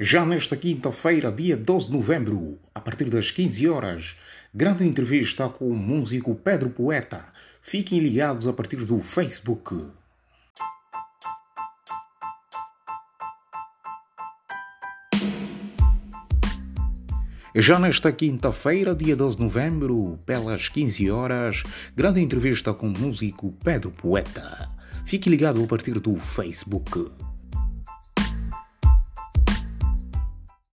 Já nesta quinta-feira, dia 12 de novembro, a partir das 15 horas, grande entrevista com o músico Pedro Poeta. Fiquem ligados a partir do Facebook. Já nesta quinta-feira, dia 12 de novembro, pelas 15 horas, grande entrevista com o músico Pedro Poeta. Fique ligado a partir do Facebook.